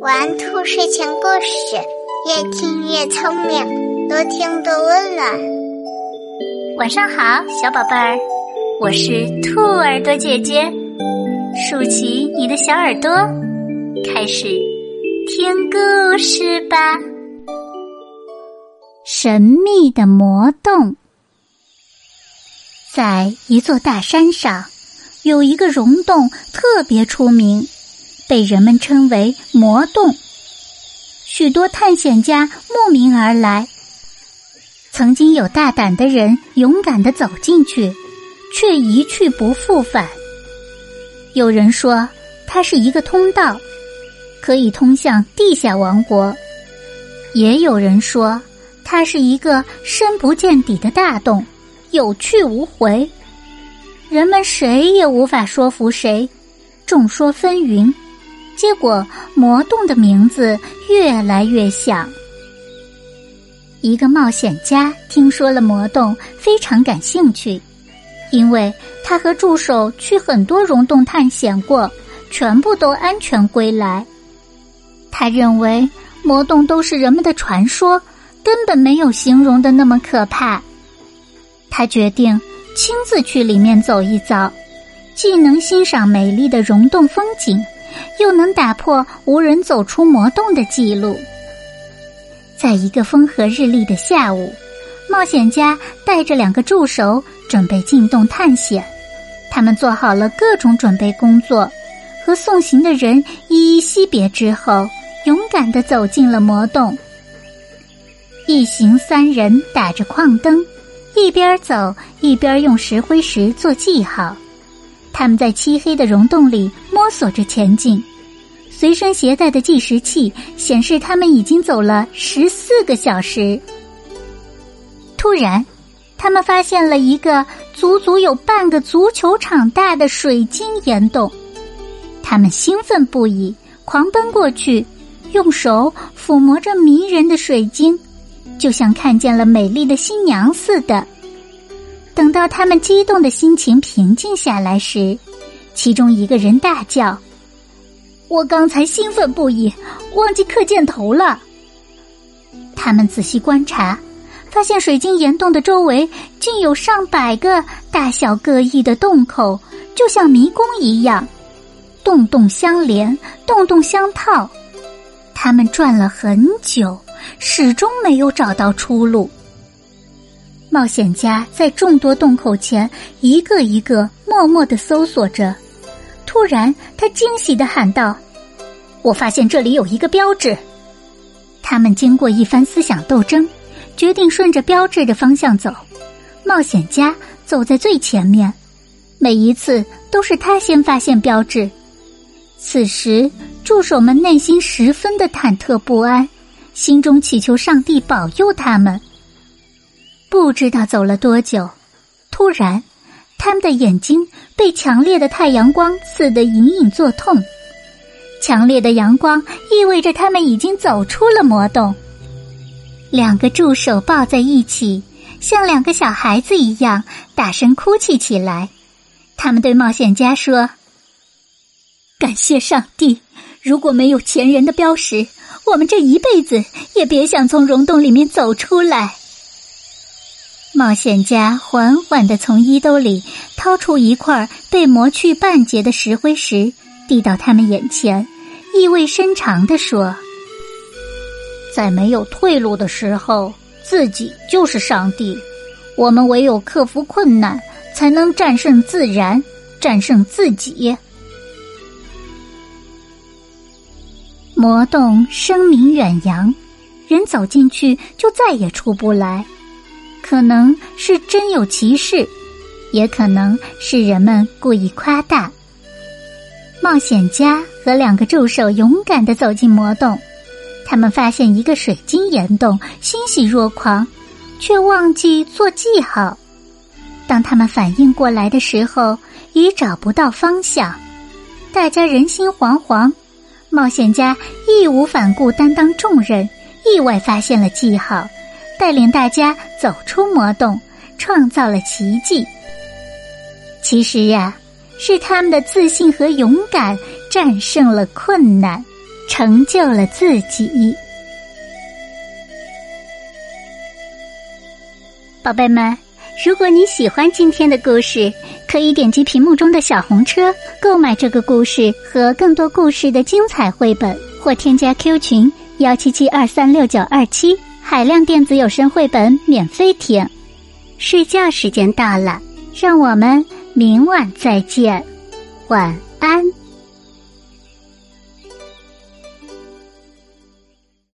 玩兔睡前故事，越听越聪明，多听多温暖。晚上好，小宝贝儿，我是兔耳朵姐姐，竖起你的小耳朵，开始听故事吧。神秘的魔洞，在一座大山上。有一个溶洞特别出名，被人们称为魔洞。许多探险家慕名而来。曾经有大胆的人勇敢的走进去，却一去不复返。有人说它是一个通道，可以通向地下王国；也有人说它是一个深不见底的大洞，有去无回。人们谁也无法说服谁，众说纷纭，结果魔洞的名字越来越响。一个冒险家听说了魔洞，非常感兴趣，因为他和助手去很多溶洞探险过，全部都安全归来。他认为魔洞都是人们的传说，根本没有形容的那么可怕。他决定。亲自去里面走一遭，既能欣赏美丽的溶洞风景，又能打破无人走出魔洞的记录。在一个风和日丽的下午，冒险家带着两个助手准备进洞探险。他们做好了各种准备工作，和送行的人依依惜别之后，勇敢的走进了魔洞。一行三人打着矿灯。一边走一边用石灰石做记号，他们在漆黑的溶洞里摸索着前进。随身携带的计时器显示他们已经走了十四个小时。突然，他们发现了一个足足有半个足球场大的水晶岩洞。他们兴奋不已，狂奔过去，用手抚摸着迷人的水晶。就像看见了美丽的新娘似的。等到他们激动的心情平静下来时，其中一个人大叫：“我刚才兴奋不已，忘记刻箭头了。”他们仔细观察，发现水晶岩洞的周围竟有上百个大小各异的洞口，就像迷宫一样，洞洞相连，洞洞相套。他们转了很久。始终没有找到出路。冒险家在众多洞口前一个一个默默的搜索着。突然，他惊喜的喊道：“我发现这里有一个标志！”他们经过一番思想斗争，决定顺着标志的方向走。冒险家走在最前面，每一次都是他先发现标志。此时，助手们内心十分的忐忑不安。心中祈求上帝保佑他们。不知道走了多久，突然，他们的眼睛被强烈的太阳光刺得隐隐作痛。强烈的阳光意味着他们已经走出了魔洞。两个助手抱在一起，像两个小孩子一样大声哭泣起来。他们对冒险家说：“感谢上帝，如果没有前人的标识。”我们这一辈子也别想从溶洞里面走出来。冒险家缓缓的从衣兜里掏出一块被磨去半截的石灰石，递到他们眼前，意味深长的说：“在没有退路的时候，自己就是上帝。我们唯有克服困难，才能战胜自然，战胜自己。”魔洞声名远扬，人走进去就再也出不来。可能是真有其事，也可能是人们故意夸大。冒险家和两个助手勇敢的走进魔洞，他们发现一个水晶岩洞，欣喜若狂，却忘记做记号。当他们反应过来的时候，已找不到方向，大家人心惶惶。冒险家义无反顾担当重任，意外发现了记号，带领大家走出魔洞，创造了奇迹。其实呀，是他们的自信和勇敢战胜了困难，成就了自己。宝贝们，如果你喜欢今天的故事，可以点击屏幕中的小红车购买这个故事和更多故事的精彩绘本，或添加 Q 群幺七七二三六九二七海量电子有声绘本免费听。睡觉时间到了，让我们明晚再见，晚安。